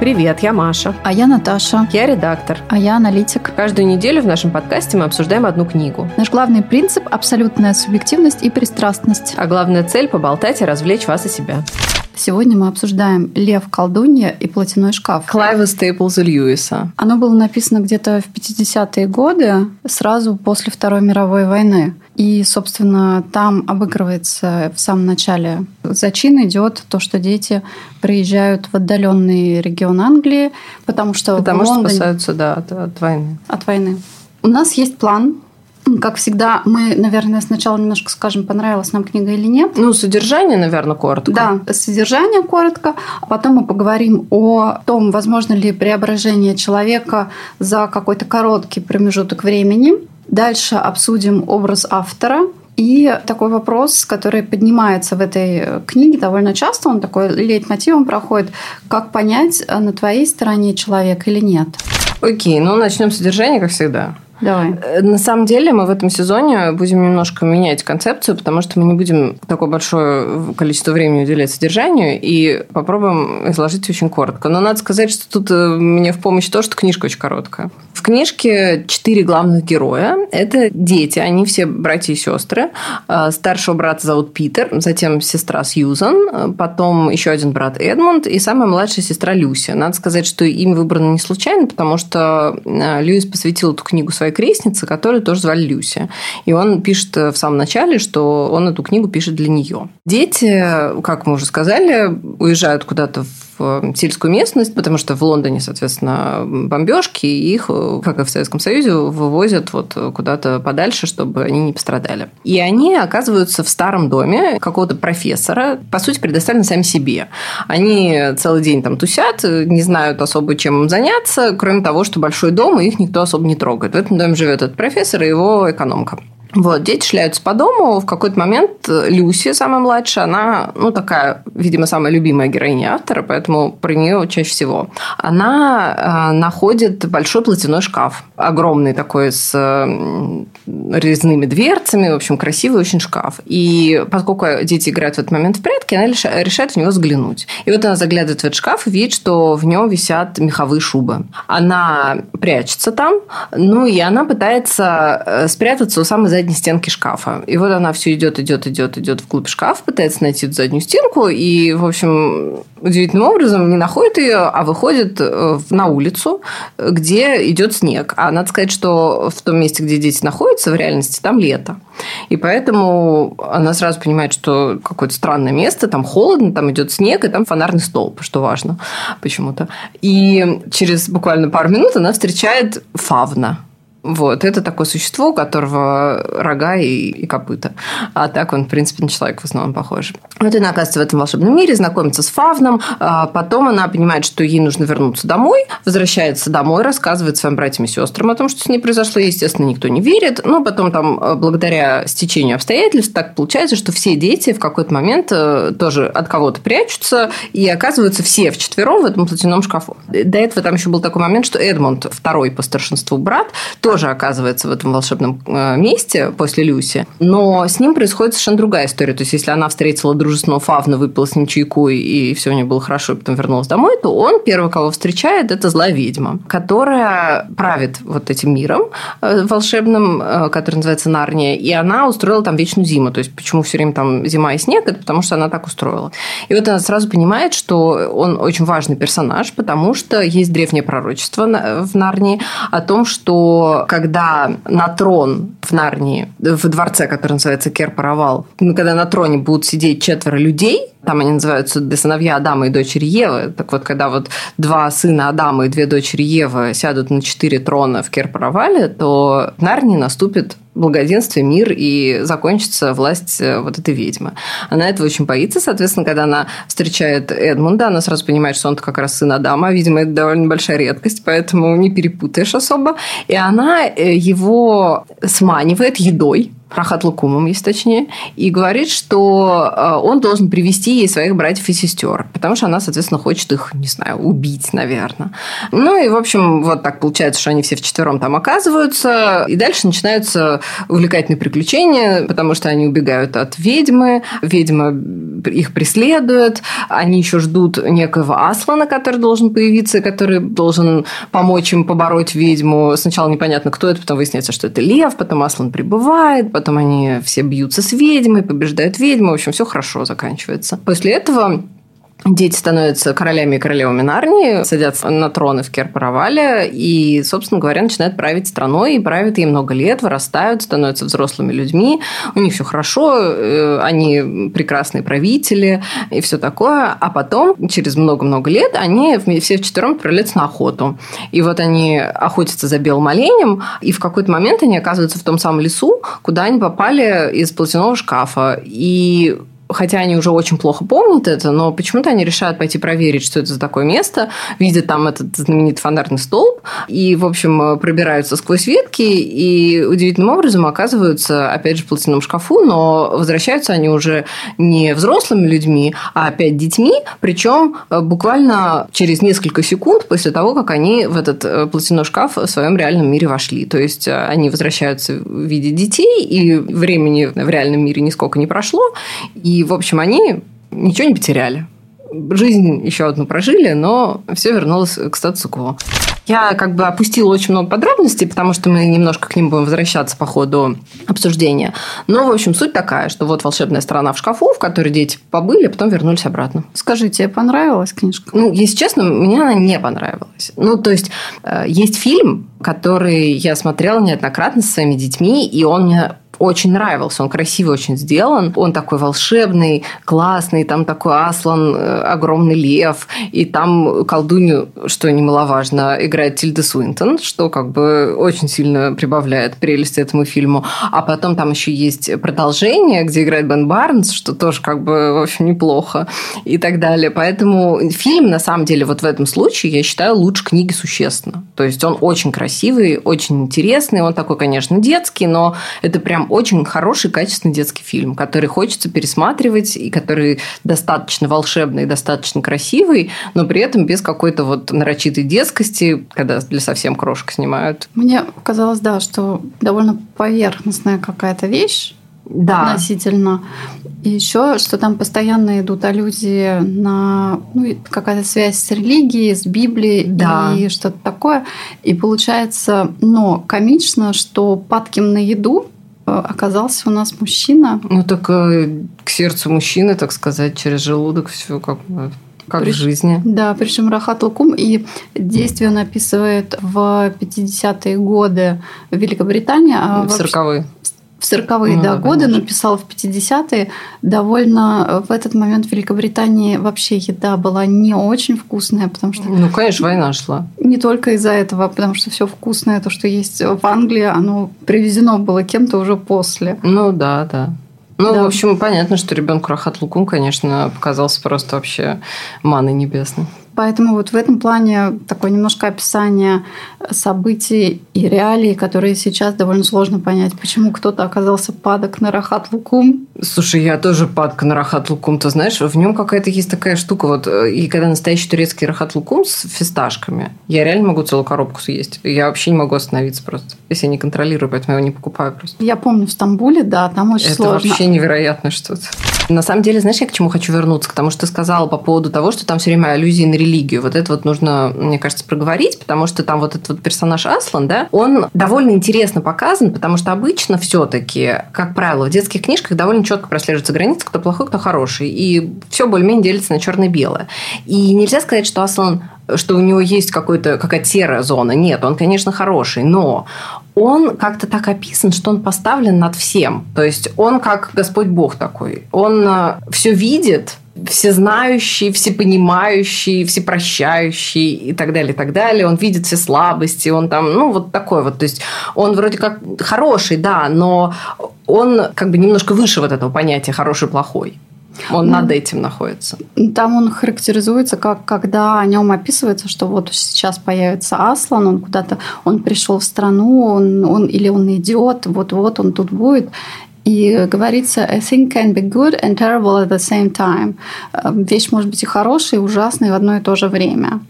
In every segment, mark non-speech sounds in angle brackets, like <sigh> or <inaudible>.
Привет, я Маша. А я Наташа. Я редактор. А я аналитик. Каждую неделю в нашем подкасте мы обсуждаем одну книгу. Наш главный принцип – абсолютная субъективность и пристрастность. А главная цель – поболтать и развлечь вас и себя. Сегодня мы обсуждаем «Лев, колдунья и платяной шкаф». Клайва Стейплза Льюиса. Оно было написано где-то в 50-е годы, сразу после Второй мировой войны. И, собственно, там обыгрывается в самом начале зачин идет то, что дети приезжают в отдаленный регион Англии, потому что потому что Лондоне... спасаются да, от, от войны. От войны. У нас есть план как всегда, мы, наверное, сначала немножко скажем, понравилась нам книга или нет. Ну, содержание, наверное, коротко. Да, содержание коротко. Потом мы поговорим о том, возможно ли преображение человека за какой-то короткий промежуток времени. Дальше обсудим образ автора, и такой вопрос, который поднимается в этой книге довольно часто, он такой лейтмотивом проходит, как понять, на твоей стороне человек или нет. Окей, ну начнем с содержания, как всегда. Давай. Э, на самом деле мы в этом сезоне будем немножко менять концепцию, потому что мы не будем такое большое количество времени уделять содержанию и попробуем изложить очень коротко. Но надо сказать, что тут э, мне в помощь то, что книжка очень короткая. В книжке четыре главных героя. Это дети, они все братья и сестры. Э, старшего брата зовут Питер, затем сестра Сьюзан, потом еще один брат Эдмунд и самая младшая сестра Люси. Надо сказать, что им выбрано не случайно, потому что Льюис посвятил эту книгу своей своей крестницы, которую тоже звали Люся. И он пишет в самом начале, что он эту книгу пишет для нее. Дети, как мы уже сказали, уезжают куда-то в сельскую местность, потому что в Лондоне, соответственно, бомбежки, и их, как и в Советском Союзе, вывозят вот куда-то подальше, чтобы они не пострадали. И они оказываются в старом доме какого-то профессора, по сути, предоставлены сами себе. Они целый день там тусят, не знают особо, чем им заняться, кроме того, что большой дом, и их никто особо не трогает. В этом доме живет этот профессор и его экономка. Вот, дети шляются по дому. В какой-то момент Люси, самая младшая, она, ну, такая, видимо, самая любимая героиня автора, поэтому про нее чаще всего. Она э, находит большой платяной шкаф. Огромный такой, с э, резными дверцами. В общем, красивый очень шкаф. И поскольку дети играют в этот момент в прятки, она решает в него заглянуть. И вот она заглядывает в этот шкаф и видит, что в нем висят меховые шубы. Она прячется там, ну, и она пытается э, спрятаться у самой задней стенки шкафа. И вот она все идет, идет, идет, идет вглубь шкафа, пытается найти эту заднюю стенку, и, в общем, удивительным образом не находит ее, а выходит э, на улицу, где идет снег. А надо сказать, что в том месте, где дети находятся, в реальности там лето. И поэтому она сразу понимает, что какое-то странное место, там холодно, там идет снег, и там фонарный столб, что важно почему-то. И через буквально пару минут она встречает фавна. Вот, это такое существо, у которого рога и, и копыта. А так он, в принципе, на человека в основном похож. Вот она оказывается в этом волшебном мире, знакомится с Фавном. А потом она понимает, что ей нужно вернуться домой. Возвращается домой, рассказывает своим братьям и сестрам о том, что с ней произошло. Естественно, никто не верит. Но потом там, э, благодаря стечению обстоятельств, так получается, что все дети в какой-то момент э, тоже от кого-то прячутся и оказываются все вчетвером в этом платяном шкафу. До этого там еще был такой момент, что Эдмонд, второй по старшинству брат, тоже тоже оказывается в этом волшебном э, месте после Люси. Но с ним происходит совершенно другая история. То есть, если она встретила дружественного Фавна, выпила с ним чайку, и все у нее было хорошо, и потом вернулась домой, то он, первый, кого встречает, это злая ведьма, которая правит вот этим миром э, волшебным, э, который называется Нарния, и она устроила там вечную зиму. То есть, почему все время там зима и снег, это потому что она так устроила. И вот она сразу понимает, что он очень важный персонаж, потому что есть древнее пророчество в Нарнии о том, что когда на трон в Нарнии, в дворце, который называется Керпаравал, когда на троне будут сидеть четверо людей, там они называются сыновья Адама и дочери Евы. Так вот, когда вот два сына Адама и две дочери Евы сядут на четыре трона в Керпаравале, то в Нарнии наступит благоденствие, мир и закончится власть э, вот этой ведьмы. Она этого очень боится. Соответственно, когда она встречает Эдмунда, она сразу понимает, что он как раз сын Адама. Видимо, это довольно большая редкость, поэтому не перепутаешь особо. И она э, его сманивает едой Рахат Лукумом, если точнее, и говорит, что э, он должен привести ей своих братьев и сестер, потому что она, соответственно, хочет их, не знаю, убить, наверное. Ну и, в общем, вот так получается, что они все вчетвером там оказываются, и дальше начинаются увлекательные приключения, потому что они убегают от ведьмы, ведьма их преследует, они еще ждут некоего Аслана, который должен появиться, который должен помочь им побороть ведьму. Сначала непонятно, кто это, потом выясняется, что это лев, потом Аслан прибывает, потом они все бьются с ведьмой, побеждают ведьму, в общем, все хорошо заканчивается. После этого Дети становятся королями и королевами Нарнии, садятся на троны в Керпаравале и, собственно говоря, начинают править страной и правят ей много лет, вырастают, становятся взрослыми людьми, у них все хорошо, э, они прекрасные правители и все такое, а потом, через много-много лет, они все вчетвером отправляются на охоту. И вот они охотятся за белым оленем, и в какой-то момент они оказываются в том самом лесу, куда они попали из платяного шкафа. И хотя они уже очень плохо помнят это, но почему-то они решают пойти проверить, что это за такое место, видят там этот знаменитый фонарный столб, и, в общем, пробираются сквозь ветки, и удивительным образом оказываются, опять же, в платяном шкафу, но возвращаются они уже не взрослыми людьми, а опять детьми, причем э, буквально через несколько секунд после того, как они в этот э, платяной шкаф в своем реальном мире вошли. То есть, э, они возвращаются в виде детей, и времени в реальном мире нисколько не прошло, и и, в общем, они ничего не потеряли. Жизнь еще одну прожили, но все вернулось к статусу кво. Я как бы опустила очень много подробностей, потому что мы немножко к ним будем возвращаться по ходу обсуждения. Но, в общем, суть такая, что вот волшебная страна в шкафу, в которой дети побыли, а потом вернулись обратно. Скажите, тебе понравилась книжка? Ну, если честно, мне она не понравилась. Ну, то есть, э, есть фильм, который я смотрела неоднократно со своими детьми, и он мне очень нравился. Он красиво очень сделан. Он такой волшебный, классный. Там такой Аслан, э, огромный лев. И там колдунью, что немаловажно, играет Тильда Суинтон, что как бы очень сильно прибавляет прелесть этому фильму. А потом там еще есть продолжение, где играет Бен Барнс, что тоже как бы, в общем, неплохо. И так далее. Поэтому фильм, на самом деле, вот в этом случае, я считаю, лучше книги существенно. То есть он очень красивый, очень интересный. Он такой, конечно, детский, но это прям очень хороший, качественный детский фильм, который хочется пересматривать и который достаточно волшебный, достаточно красивый, но при этом без какой-то вот нарочитой детскости, когда для совсем крошек снимают. Мне казалось, да, что довольно поверхностная какая-то вещь, да. относительно. И еще, что там постоянно идут аллюзии на ну, какая-то связь с религией, с Библией да. и что-то такое. И получается, но комично, что падким на еду оказался у нас мужчина. Ну, так э, к сердцу мужчины, так сказать, через желудок все как как При... в жизни. Да, причем Рахат Лукум и действие он описывает в 50-е годы в Великобритании. А в 40-е в 40-е ну, да, годы, конечно. написал в 50-е. Довольно э, в этот момент в Великобритании вообще еда была не очень вкусная, потому что... Ну, конечно, война шла. Не только из-за этого, потому что все вкусное, то, что есть в Англии, оно привезено было кем-то уже после. Ну, да, да. Ну, да. в общем, понятно, что ребенку Рахат Лукум, конечно, показался просто вообще маной небесной. Поэтому вот в этом плане такое немножко описание событий и реалий, которые сейчас довольно сложно понять, почему кто-то оказался падок на Рахат Лукум. Слушай, я тоже падка на Рахат Лукум. Ты знаешь, в нем какая-то есть такая штука. Вот, и когда настоящий турецкий Рахат Лукум с фисташками, я реально могу целую коробку съесть. Я вообще не могу остановиться просто. Если я не контролирую, поэтому я его не покупаю просто. Я помню в Стамбуле, да, там очень Это сложно. Это вообще невероятно что-то. На самом деле, знаешь, я к чему хочу вернуться? К тому, что ты сказала по поводу того, что там все время аллюзии на религию. Вот это вот нужно, мне кажется, проговорить, потому что там вот этот вот персонаж Аслан, да, он довольно интересно показан, потому что обычно все-таки, как правило, в детских книжках довольно четко прослеживается граница, кто плохой, кто хороший. И все более-менее делится на черно-белое. И нельзя сказать, что Аслан что у него есть какая-то серая зона. Нет, он, конечно, хороший, но он как-то так описан, что он поставлен над всем. То есть он как Господь Бог такой. Он э, все видит, всезнающий, всепонимающий, всепрощающий и так далее, и так далее. Он видит все слабости, он там, ну, вот такой вот. То есть он вроде как хороший, да, но он как бы немножко выше вот этого понятия хороший-плохой. Он ну, над этим находится. Там он характеризуется как когда о нем описывается, что вот сейчас появится Аслан, он куда-то, он пришел в страну, он, он или он идет, вот-вот он тут будет. И говорится, a thing can be good and terrible at the same time. Э, вещь может быть и хорошая, и ужасной в одно и то же время.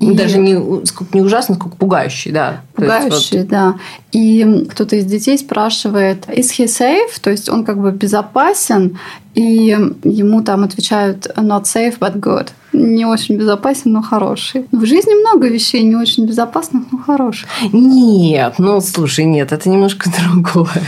И... Даже не, сколько, не ужасно, сколько пугающий, да. Пугающий, вот... да. И кто-то из детей спрашивает, is he safe? То есть он как бы безопасен, и ему там отвечают not safe, but good не очень безопасен, но хороший. В жизни много вещей не очень безопасных, но хороших. Нет, ну слушай, нет, это немножко <laughs> другое.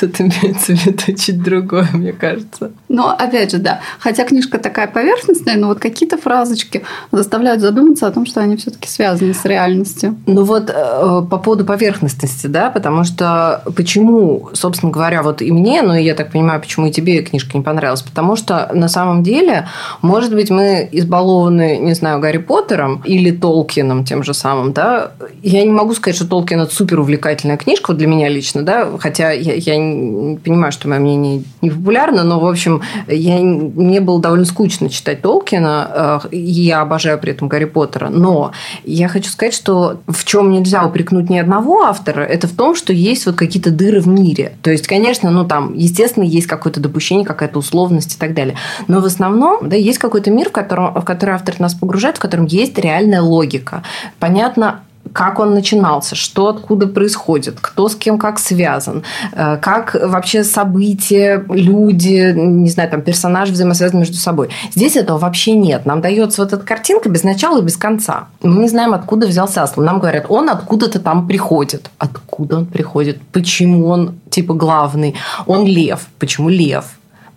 Тут имеется в виду чуть другое, мне кажется. Но опять же, да. Хотя книжка такая поверхностная, но вот какие-то фразочки заставляют задуматься о том, что они все-таки связаны с реальностью. Ну вот э, по поводу поверхностности, да, потому что почему, собственно говоря, вот и мне, ну и я так понимаю, почему и тебе книжка не понравилась, потому что на самом деле, может быть, мы из избалованы, не знаю, Гарри Поттером или Толкином тем же самым, да, я не могу сказать, что Толкин – это супер увлекательная книжка для меня лично, да, хотя я, я не понимаю, что мое мнение не популярно, но, в общем, я, мне было довольно скучно читать Толкина, э, я обожаю при этом Гарри Поттера, но я хочу сказать, что в чем нельзя упрекнуть ни одного автора, это в том, что есть вот какие-то дыры в мире. То есть, конечно, ну там, естественно, есть какое-то допущение, какая-то условность и так далее. Но в основном, да, есть какой-то мир, в котором, в который автор нас погружает, в котором есть реальная логика. Понятно, как он начинался, что откуда происходит, кто с кем как связан, э, как вообще события, люди, не знаю, там персонажи взаимосвязаны между собой. Здесь этого вообще нет. Нам дается вот эта картинка без начала и без конца. Мы не знаем, откуда взялся Аслан. Нам говорят, он откуда-то там приходит. Откуда он приходит? Почему он типа главный? Он лев. Почему лев?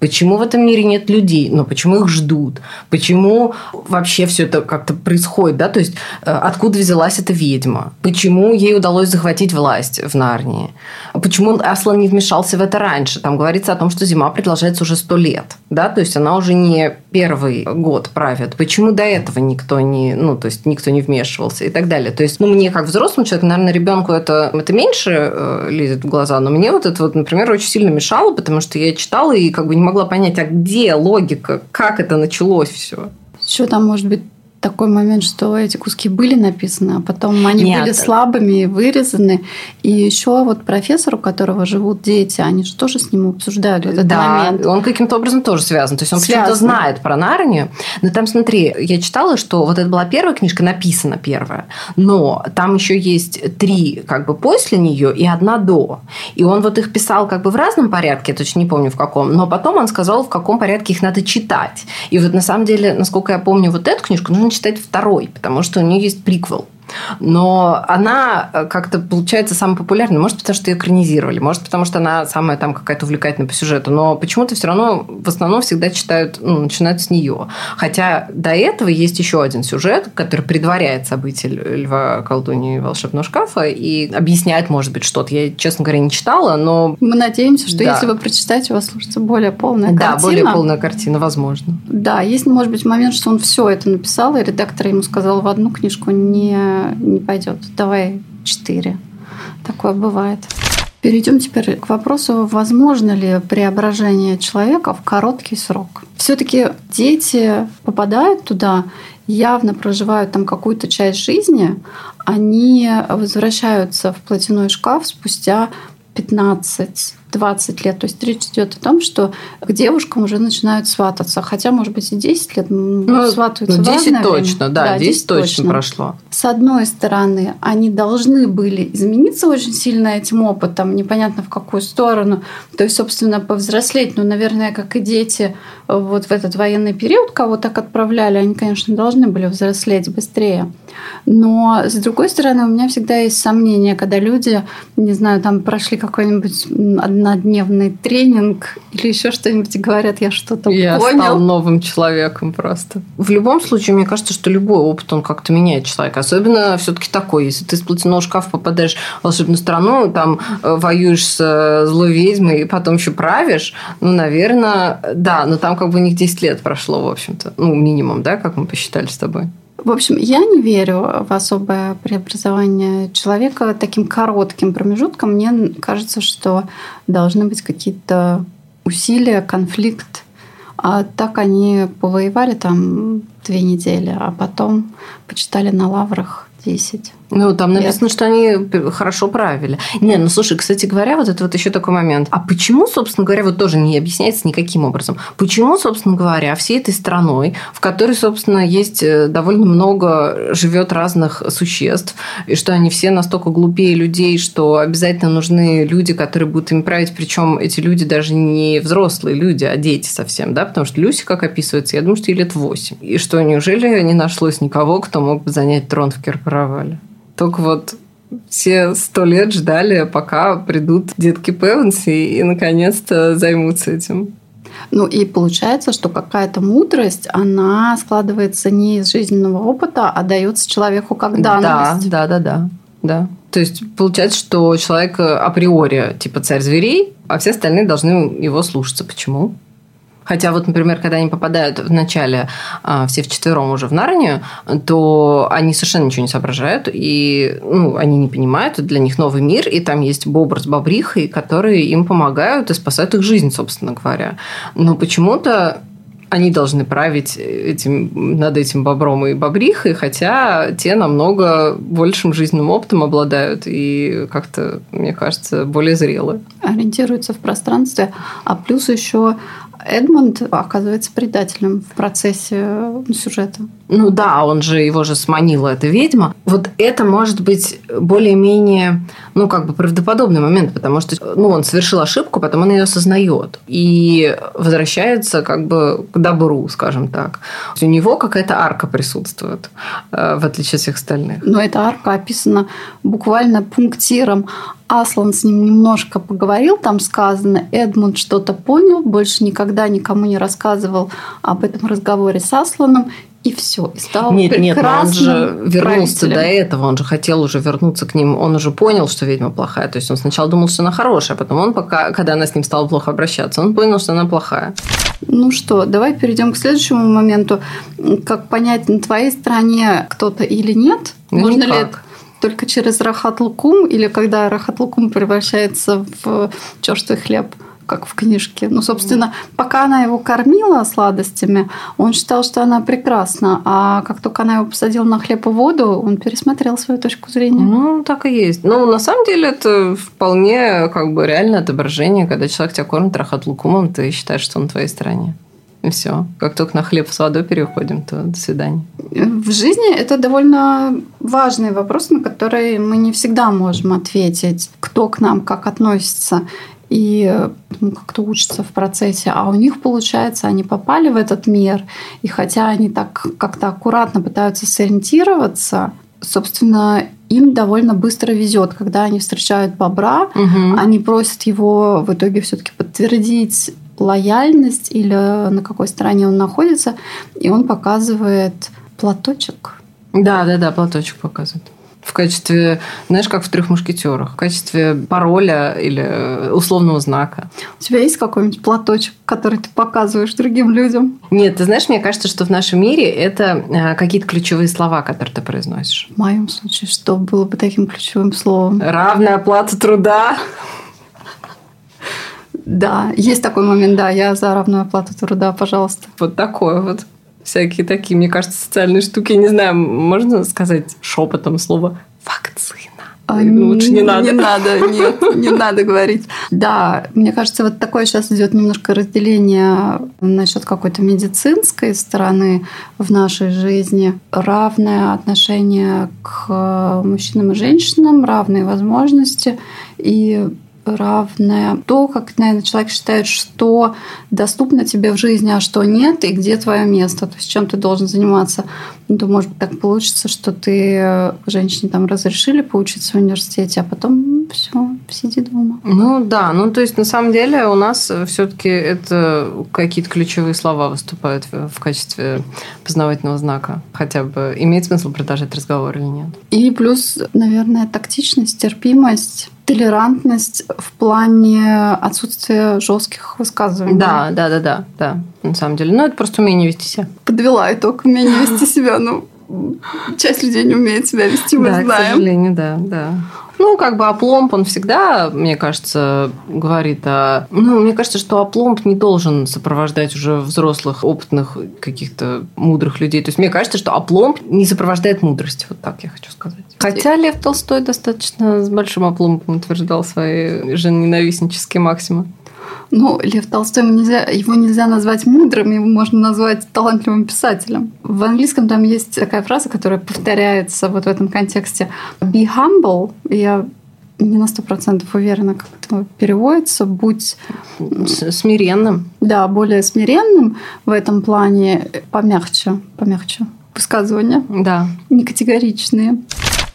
Почему в этом мире нет людей? Ну, почему их ждут? Почему вообще все это как-то происходит? Да? То есть, э, откуда взялась эта ведьма? Почему ей удалось захватить власть в Нарнии? Почему Аслан не вмешался в это раньше? Там говорится о том, что зима продолжается уже сто лет. Да? То есть, она уже не первый год правит. Почему до этого никто не, ну, то есть, никто не вмешивался и так далее? То есть, ну, мне как взрослому человеку, наверное, ребенку это, это меньше э, лезет в глаза, но мне вот это вот, например, очень сильно мешало, потому что я читала и как бы не могла понять, а где логика, как это началось все. Что там может быть такой момент, что эти куски были написаны, а потом они Нет. были слабыми и вырезаны. И еще вот профессор, у которого живут дети, они же тоже с ним обсуждают этот да, момент. он каким-то образом тоже связан. То есть он почему-то знает про Нарнию. Но там, смотри, я читала, что вот это была первая книжка, написана первая, но там еще есть три как бы после нее и одна до. И он вот их писал как бы в разном порядке, я точно не помню в каком, но потом он сказал, в каком порядке их надо читать. И вот на самом деле, насколько я помню, вот эту книжку нужно читать второй, потому что у нее есть приквел. Но она э, как-то получается самой популярной. Может, потому что ее экранизировали, может, потому что она самая там какая-то увлекательная по сюжету. Но почему-то все равно в основном всегда читают, ну, начинают с нее. Хотя до этого есть еще один сюжет, который предваряет события Льва колдуньи волшебного шкафа и объясняет, может быть, что-то. Я, честно говоря, не читала, но... Мы надеемся, что да. если вы прочитаете, у вас сложится более полная да, картина. Да, более полная картина, возможно. Да, есть, может быть, момент, что он все это написал, и редактор ему сказал в одну книжку не не пойдет. Давай четыре. Такое бывает. Перейдем теперь к вопросу, возможно ли преображение человека в короткий срок. Все-таки дети попадают туда, явно проживают там какую-то часть жизни, они возвращаются в платяной шкаф спустя 15 20 лет. То есть речь идет о том, что к девушкам уже начинают свататься. Хотя, может быть, и 10 лет ну, сватаются ну, 10 в точно, время. да, да 10, 10 точно, точно прошло. С одной стороны, они должны были измениться очень сильно этим опытом, непонятно в какую сторону. То есть, собственно, повзрослеть, ну, наверное, как и дети вот в этот военный период, кого так отправляли, они, конечно, должны были взрослеть быстрее. Но, с другой стороны, у меня всегда есть сомнения, когда люди, не знаю, там прошли какой-нибудь однодневный тренинг или еще что-нибудь и говорят, я что-то я понял. Я стал новым человеком просто. В любом случае, мне кажется, что любой опыт, он как-то меняет человека. Особенно все таки такой. Если ты с платяного шкафа попадаешь в волшебную страну, там э, воюешь с э, злой ведьмой и потом еще правишь, ну, наверное, да, но там как бы у них 10 лет прошло, в общем-то. Ну, минимум, да, как мы посчитали с тобой. В общем, я не верю в особое преобразование человека таким коротким промежутком. Мне кажется, что должны быть какие-то усилия, конфликт, А так они повоевали там две недели, а потом почитали на лаврах 10. Ну, там написано, Нет. что они хорошо правили. Не, ну слушай, кстати говоря, вот это вот еще такой момент. А почему, собственно говоря, вот тоже не объясняется никаким образом, почему, собственно говоря, всей этой страной, в которой, собственно, есть э, довольно много живет разных существ, и что они все настолько глупее людей, что обязательно нужны люди, которые будут им править, причем эти люди даже не взрослые люди, а дети совсем, да, потому что Люси, как описывается, я думаю, что ей лет 8. И что, неужели не нашлось никого, кто мог бы занять трон в Кирпаравале? Только вот все сто лет ждали, пока придут детки Певенси и, наконец-то займутся этим. Ну и получается, что какая-то мудрость, она складывается не из жизненного опыта, а дается человеку как данность. Да, да, да, да. да. То есть получается, что человек априори типа царь зверей, а все остальные должны его слушаться. Почему? Хотя вот, например, когда они попадают в начале а, все вчетвером уже в Нарнию, то они совершенно ничего не соображают, и ну, они не понимают, это для них новый мир, и там есть бобр с бобрихой, которые им помогают и спасают их жизнь, собственно говоря. Но почему-то они должны править этим, над этим бобром и бобрихой, хотя те намного большим жизненным опытом обладают и как-то, мне кажется, более зрелые. Ориентируются в пространстве. А плюс еще Эдмонд оказывается предателем в процессе сюжета. Ну да, он же его же сманила эта ведьма. Вот это может быть более-менее, ну как бы правдоподобный момент, потому что ну, он совершил ошибку, потом он ее осознает и возвращается как бы к добру, скажем так. У него какая-то арка присутствует, э, в отличие от всех остальных. Но эта арка описана буквально пунктиром. Аслан с ним немножко поговорил, там сказано, Эдмунд что-то понял, больше никогда никому не рассказывал об этом разговоре с Асланом, и все, и стал Нет, нет, он же вернулся до этого, он же хотел уже вернуться к ним, он уже понял, что ведьма плохая, то есть он сначала думал, что она хорошая, а потом он пока, когда она с ним стала плохо обращаться, он понял, что она плохая. Ну что, давай перейдем к следующему моменту. Как понять, на твоей стороне кто-то или нет? Ну, Можно никак. ли только через рахат лукум или когда рахат лукум превращается в черствый хлеб? как в книжке. Ну, собственно, пока она его кормила сладостями, он считал, что она прекрасна. А как только она его посадила на хлеб и воду, он пересмотрел свою точку зрения. Ну, так и есть. Ну, на самом деле, это вполне как бы реальное отображение. Когда человек тебя кормит рахат лукумом, ты считаешь, что он на твоей стороне. <laughs> И все. Как только на хлеб с водой переходим, то до свидания. В жизни это довольно важный вопрос, на который мы не всегда можем ответить, кто к нам как относится и ну, как-то учатся в процессе. А у них, получается, они попали в этот мир, и хотя они так как-то аккуратно пытаются сориентироваться, собственно, им довольно быстро везет, когда они встречают бобра, угу. они просят его в итоге все-таки подтвердить лояльность или на какой стороне он находится, и он показывает платочек. Да, да, да, платочек показывает. В качестве, знаешь, как в трех мушкетерах, в качестве пароля или условного знака. У тебя есть какой-нибудь платочек, который ты показываешь другим людям? Нет, ты знаешь, мне кажется, что в нашем мире это э, какие-то ключевые слова, которые ты произносишь. В моем случае, что было бы таким ключевым словом? Равная оплата труда. Да, есть такой момент, да, я за равную оплату труда, пожалуйста. Вот такое вот. Всякие такие, мне кажется, социальные штуки. Не знаю, можно сказать шепотом слово вакцина? А, Лучше не надо. Не надо, нет, не надо говорить. Да, мне кажется, вот такое сейчас идет немножко разделение насчет какой-то медицинской стороны в нашей жизни. Равное отношение к мужчинам и женщинам, равные возможности. И равное. То, как, наверное, человек считает, что доступно тебе в жизни, а что нет, и где твое место, то есть чем ты должен заниматься. Ну, то, может быть, так получится, что ты э, женщине там разрешили поучиться в университете, а потом все, сиди дома. Ну да, ну то есть на самом деле у нас все-таки это какие-то ключевые слова выступают в качестве познавательного знака. Хотя бы имеет смысл продолжать разговор или нет. И плюс, наверное, тактичность, терпимость толерантность в плане отсутствия жестких высказываний. Да, да, да, да, да, на самом деле. Ну, это просто умение вести себя. Подвела итог умение вести себя. Ну, часть людей не умеет себя вести, мы да, знаем. к сожалению, да, да. Ну, как бы опломб, он всегда, мне кажется, говорит о... Ну, мне кажется, что опломб не должен сопровождать уже взрослых, опытных, каких-то мудрых людей. То есть, мне кажется, что опломб не сопровождает мудрость. Вот так я хочу сказать. Хотя Лев Толстой достаточно с большим опломбом утверждал свои женоненавистнические максимы. Ну, Лев Толстой, нельзя, его нельзя назвать мудрым, его можно назвать талантливым писателем. В английском там есть такая фраза, которая повторяется вот в этом контексте. Be humble. Я не на сто процентов уверена, как это переводится. Будь смиренным. Да, более смиренным в этом плане, помягче, помягче высказывания. Да. Не категоричные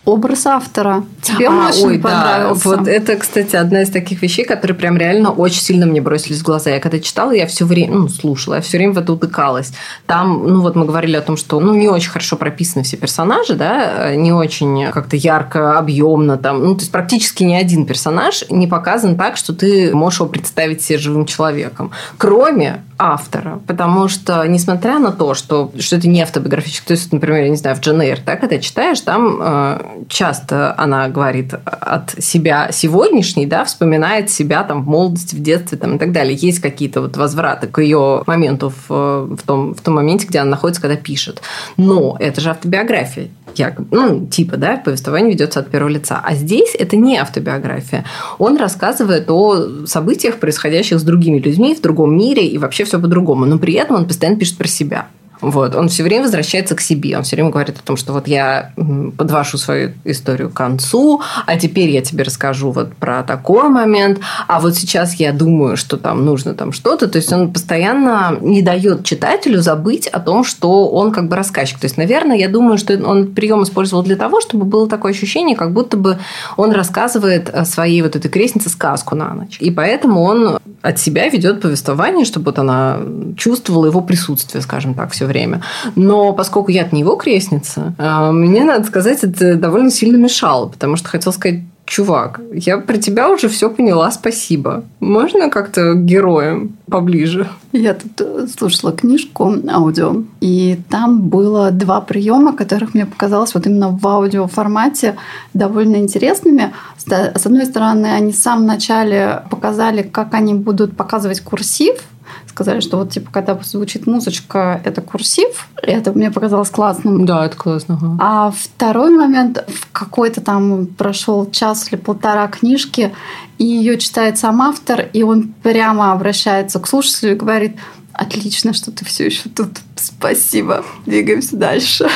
образ автора. Тебе а, очень ой, понравился. Да. Вот это, кстати, одна из таких вещей, которые прям реально очень сильно мне бросились в глаза. Я когда читала, я все время, ну, слушала, я все время в это утыкалась. Там, ну, вот мы говорили о том, что, ну, не очень хорошо прописаны все персонажи, да, не очень как-то ярко, объемно там. Ну, то есть практически ни один персонаж не показан так, что ты можешь его представить себе живым человеком. Кроме автора. Потому что, несмотря на то, что, что это не автобиографический, то есть, например, я не знаю, в Джен да, когда читаешь, там э, часто она говорит от себя сегодняшней, да, вспоминает себя там в молодости, в детстве там, и так далее. Есть какие-то вот возвраты к ее моменту в, в, том, в том моменте, где она находится, когда пишет. Но это же автобиография. Якобы, ну, типа, да, повествование ведется от первого лица. А здесь это не автобиография. Он рассказывает о событиях, происходящих с другими людьми в другом мире, и вообще все по-другому. Но при этом он постоянно пишет про себя. Вот. Он все время возвращается к себе. Он все время говорит о том, что вот я подвожу свою историю к концу, а теперь я тебе расскажу вот про такой момент, а вот сейчас я думаю, что там нужно там что-то. То есть он постоянно не дает читателю забыть о том, что он как бы рассказчик. То есть, наверное, я думаю, что он прием использовал для того, чтобы было такое ощущение, как будто бы он рассказывает своей вот этой крестнице сказку на ночь. И поэтому он от себя ведет повествование, чтобы вот она чувствовала его присутствие, скажем так, все время. Но поскольку я от него крестница, а, мне, надо сказать, это довольно сильно мешало, потому что хотел сказать, чувак, я про тебя уже все поняла, спасибо. Можно как-то героем поближе? Я тут э, слушала книжку аудио, и там было два приема, которых мне показалось вот именно в аудиоформате довольно интересными. С одной стороны, они в самом начале показали, как они будут показывать курсив, сказали, что вот типа когда звучит музычка, это курсив. Это мне показалось классным. Да, это классно. Ага. А второй момент, в какой-то там прошел час или полтора книжки, и ее читает сам автор, и он прямо обращается к слушателю и говорит, отлично, что ты все еще тут. Спасибо. Двигаемся дальше.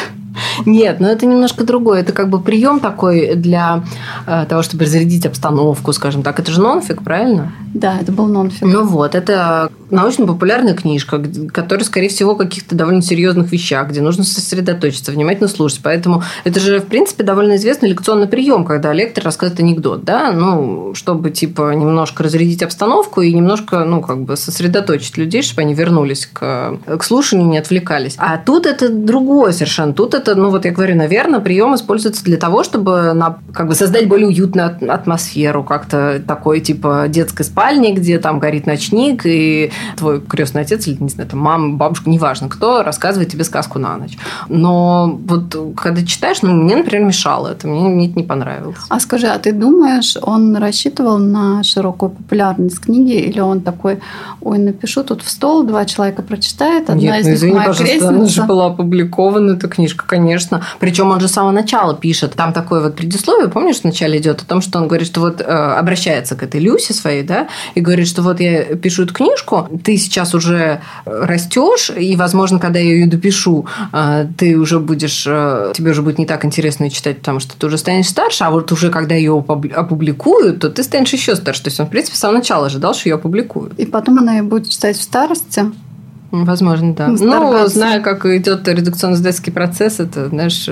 Нет, но это немножко другое. Это как бы прием такой для э, того, чтобы разрядить обстановку, скажем так. Это же нонфик, правильно? Да, это был нонфик. Ну вот, это научно-популярная книжка, которая, скорее всего, о каких-то довольно серьезных вещах, где нужно сосредоточиться, внимательно слушать. Поэтому это же, в принципе, довольно известный лекционный прием, когда лектор рассказывает анекдот, да, ну, чтобы, типа, немножко разрядить обстановку и немножко, ну, как бы сосредоточить людей, чтобы они вернулись к, к слушанию, не отвлекались. А тут это другое совершенно. Тут это, ну, вот я говорю, наверное, прием используется для того, чтобы на, как бы создать более уютную атмосферу, как-то такой, типа, детской спальни, где там горит ночник, и твой крестный отец или, не знаю, там, мама, бабушка, неважно кто, рассказывает тебе сказку на ночь. Но вот когда читаешь, ну, мне, например, мешало это, мне, мне это не понравилось. А скажи, а ты думаешь, он рассчитывал на широкую популярность книги, или он такой, ой, напишу тут в стол, два человека прочитает, одна Нет, из ну, них извини, моя пожалуйста, крестница. она же была опубликована, эта книжка, конечно. Причем он же с самого начала пишет, там такое вот предисловие, помнишь, в начале идет о том, что он говорит, что вот э, обращается к этой Люсе своей, да, и говорит, что вот я пишу эту книжку, ты сейчас уже растешь, и, возможно, когда я ее допишу, э, ты уже будешь, э, тебе уже будет не так интересно ее читать, потому что ты уже станешь старше, а вот уже когда ее опубликуют, то ты станешь еще старше. То есть он, в принципе, с самого начала ожидал, что ее опубликуют. И потом она ее будет читать в старости. Возможно, да. Ну, зная, как идет редукционно-издательский процесс, это, знаешь,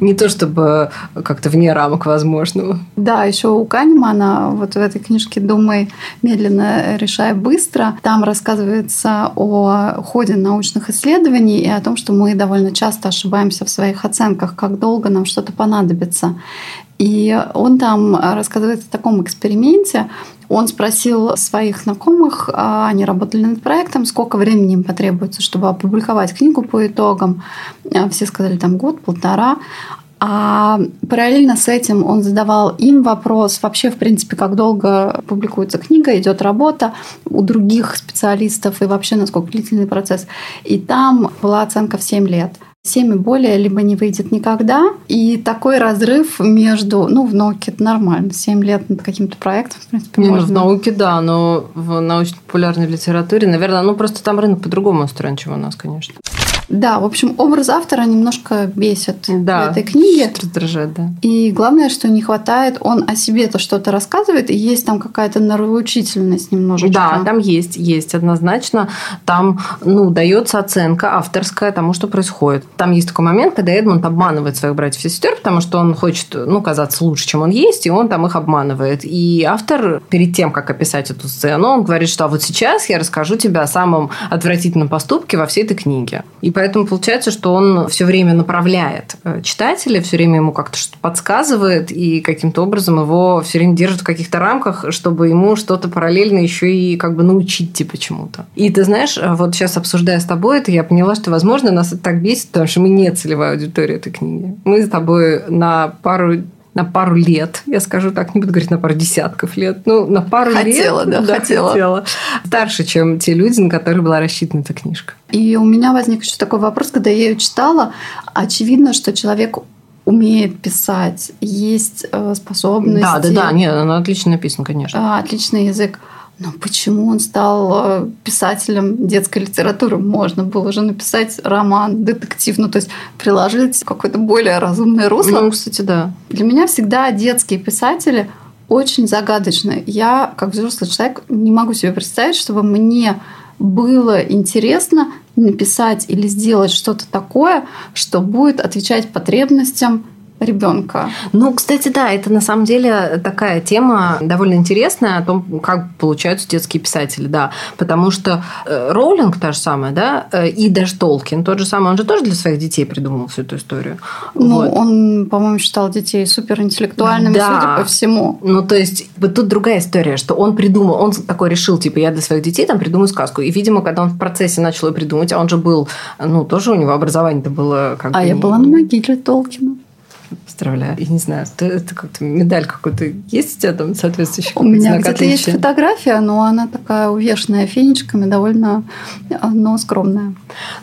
не то чтобы как-то вне рамок возможного. Да, еще у Канемана вот в этой книжке «Думай медленно, решай быстро» там рассказывается о ходе научных исследований и о том, что мы довольно часто ошибаемся в своих оценках, как долго нам что-то понадобится. И он там рассказывает о таком эксперименте, он спросил своих знакомых, а они работали над проектом, сколько времени им потребуется, чтобы опубликовать книгу по итогам. А все сказали там год, полтора. А параллельно с этим он задавал им вопрос, вообще, в принципе, как долго публикуется книга, идет работа у других специалистов и вообще насколько длительный процесс. И там была оценка в 7 лет. 7 и более либо не выйдет никогда. И такой разрыв между... Ну, в науке это нормально. 7 лет над каким-то проектом, в принципе, не, можно. Ну, в науке, да, но в научно-популярной литературе, наверное, ну, просто там рынок по-другому устроен, чем у нас, конечно. Да, в общем, образ автора немножко бесит да, в этой книге. раздражает, да. И главное, что не хватает, он о себе-то что-то рассказывает, и есть там какая-то нравоучительность немножечко. Да, там есть, есть однозначно. Там, ну, дается оценка авторская тому, что происходит. Там есть такой момент, когда Эдмунд обманывает своих братьев и сестер, потому что он хочет, ну, казаться лучше, чем он есть, и он там их обманывает. И автор перед тем, как описать эту сцену, он говорит, что а вот сейчас я расскажу тебе о самом отвратительном поступке во всей этой книге. И поэтому получается, что он все время направляет э, читателя, все время ему как-то что-то подсказывает и каким-то образом его все время держит в каких-то рамках, чтобы ему что-то параллельно еще и как бы научить типа чему-то. И ты знаешь, э, вот сейчас обсуждая с тобой это, я поняла, что, возможно, нас это так бесит, потому что мы не целевая аудитория этой книги. Мы с тобой на пару на пару лет, я скажу так, не буду говорить на пару десятков лет, ну, на пару хотела, лет. Да, да, хотела. хотела. Старше, чем те люди, на которых была рассчитана эта книжка. И у меня возник еще такой вопрос, когда я ее читала, очевидно, что человек умеет писать, есть э, способности. Да, да, да, нет, она отлично написана, конечно. А, отличный язык. Но почему он стал э, писателем детской литературы? Можно было уже написать роман, детектив, ну то есть приложить какое-то более разумное русло. Ну, кстати, да. Для меня всегда детские писатели очень загадочны. Я, как взрослый человек, не могу себе представить, чтобы мне было интересно написать или сделать что-то такое, что будет отвечать потребностям ребенка. Ну, кстати, да, это на самом деле такая тема довольно интересная о том, как получаются детские писатели, да, потому что э, Роулинг та же самая, да, э, и даже Толкин тот же самый, он же тоже для своих детей придумал всю эту историю. Ну, вот. он, по-моему, считал детей суперинтеллектуальными, да. судя по всему. Ну, то есть, вот тут другая история, что он придумал, он такой решил, типа, я для своих детей там придумаю сказку. И, видимо, когда он в процессе начал ее придумать, а он же был, ну, тоже у него образование-то было как А бы... я была на могиле Толкина. Поздравляю. Я не знаю, это, это как-то медаль какой-то есть у тебя там соответствующий? У меня где-то есть фотография, но она такая увешанная фенечками, довольно но скромная.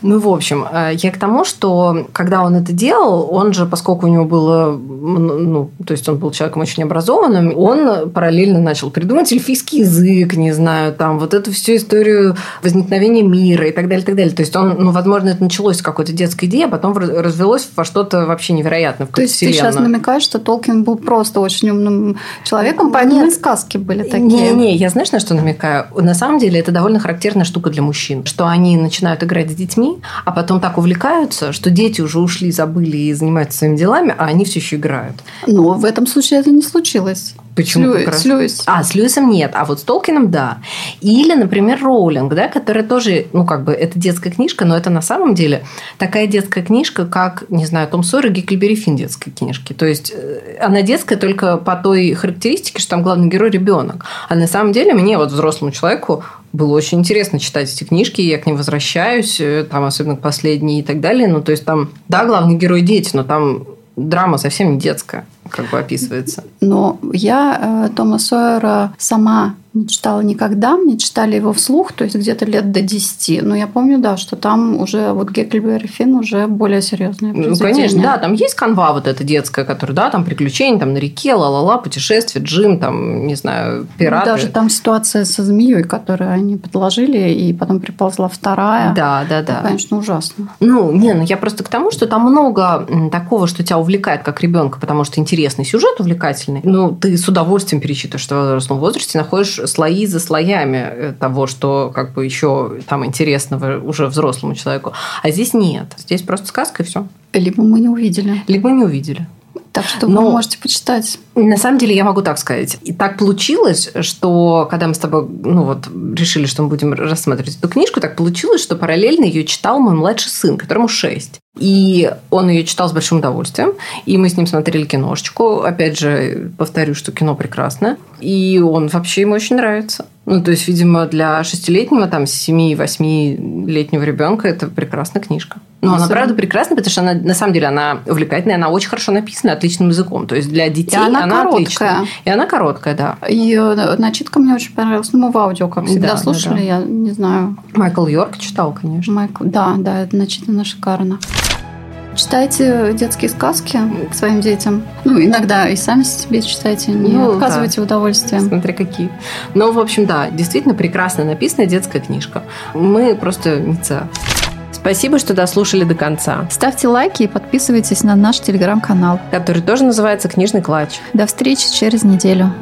Ну, в общем, э, я к тому, что когда он это делал, он же, поскольку у него было, ну, то есть он был человеком очень образованным, он параллельно начал придумать эльфийский язык, не знаю, там вот эту всю историю возникновения мира и так далее, и так далее. То есть он, ну, возможно, это началось с какой-то детской идеи, а потом развелось во что-то вообще невероятное. То есть вселенную. ты сейчас намекаешь, что Толкин был просто очень умным человеком, поэтому Нет. и сказки были такие. Не-не, я знаешь, на что намекаю? На самом деле это довольно характерная штука для мужчин, что они начинают играть с детьми, а потом так увлекаются, что дети уже ушли, забыли и занимаются своими делами, а они все еще играют. Но в этом случае это не случилось. Почему? С, Льюис, с Льюис. А, с Льюисом нет, а вот с Толкином да. Или, например, Роулинг, да, которая тоже, ну, как бы, это детская книжка, но это на самом деле такая детская книжка, как, не знаю, Том Сойер и Гекльбери Финн детской книжки. То есть, э, она детская только по той характеристике, что там главный герой ребенок. А на самом деле мне, вот взрослому человеку, было очень интересно читать эти книжки, я к ним возвращаюсь, э, там особенно к последней и так далее. Ну, то есть там, да, главный герой дети, но там драма совсем не детская как бы описывается. Но я э, Тома Сойера сама не читала никогда, мне читали его вслух, то есть где-то лет до 10. Но я помню, да, что там уже вот Гекльберри Финн уже более серьезное Ну, конечно, да, там есть канва вот эта детская, которая, да, там приключения, там на реке, ла-ла-ла, путешествия, Джим, там, не знаю, пираты. Даже там ситуация со змеей, которую они подложили, и потом приползла вторая. Да, да, Это, да. конечно, ужасно. Ну, не, ну я просто к тому, что там много такого, что тебя увлекает как ребенка, потому что интересный сюжет, увлекательный. Ну, ты с удовольствием перечитываешь, в взрослом возрасте находишь слои за слоями э, того, что как бы еще там интересного уже взрослому человеку. А здесь нет. Здесь просто сказка и все. Либо мы не увидели. Либо мы не увидели. Так что Но, вы можете почитать. На самом деле я могу так сказать. И так получилось, что когда мы с тобой ну вот, решили, что мы будем рассматривать эту книжку, так получилось, что параллельно ее читал мой младший сын, которому 6. И он ее читал с большим удовольствием. И мы с ним смотрели киношечку. Опять же, повторю, что кино прекрасное. И он вообще ему очень нравится. Ну, то есть, видимо, для шестилетнего, там, семи-восьмилетнего ребенка это прекрасная книжка. Но ну, она, правда, прекрасная, потому что она, на самом деле, она увлекательная, она очень хорошо написана, отличным языком. То есть, для детей и она, она короткая. отличная. И она короткая, да. И начитка мне очень понравилась. Ну, мы в аудио, как всегда, да, слушали, да, да. я не знаю. Майкл Йорк читал, конечно. Майкл, да, да, это начитано шикарно. Читайте детские сказки к своим детям. Ну, иногда и сами себе читайте, не ну, отказывайте да. в удовольствии. Смотри, какие. Ну, в общем, да, действительно прекрасно написанная детская книжка. Мы просто не Спасибо, что дослушали до конца. Ставьте лайки и подписывайтесь на наш телеграм-канал, который тоже называется «Книжный клатч». До встречи через неделю.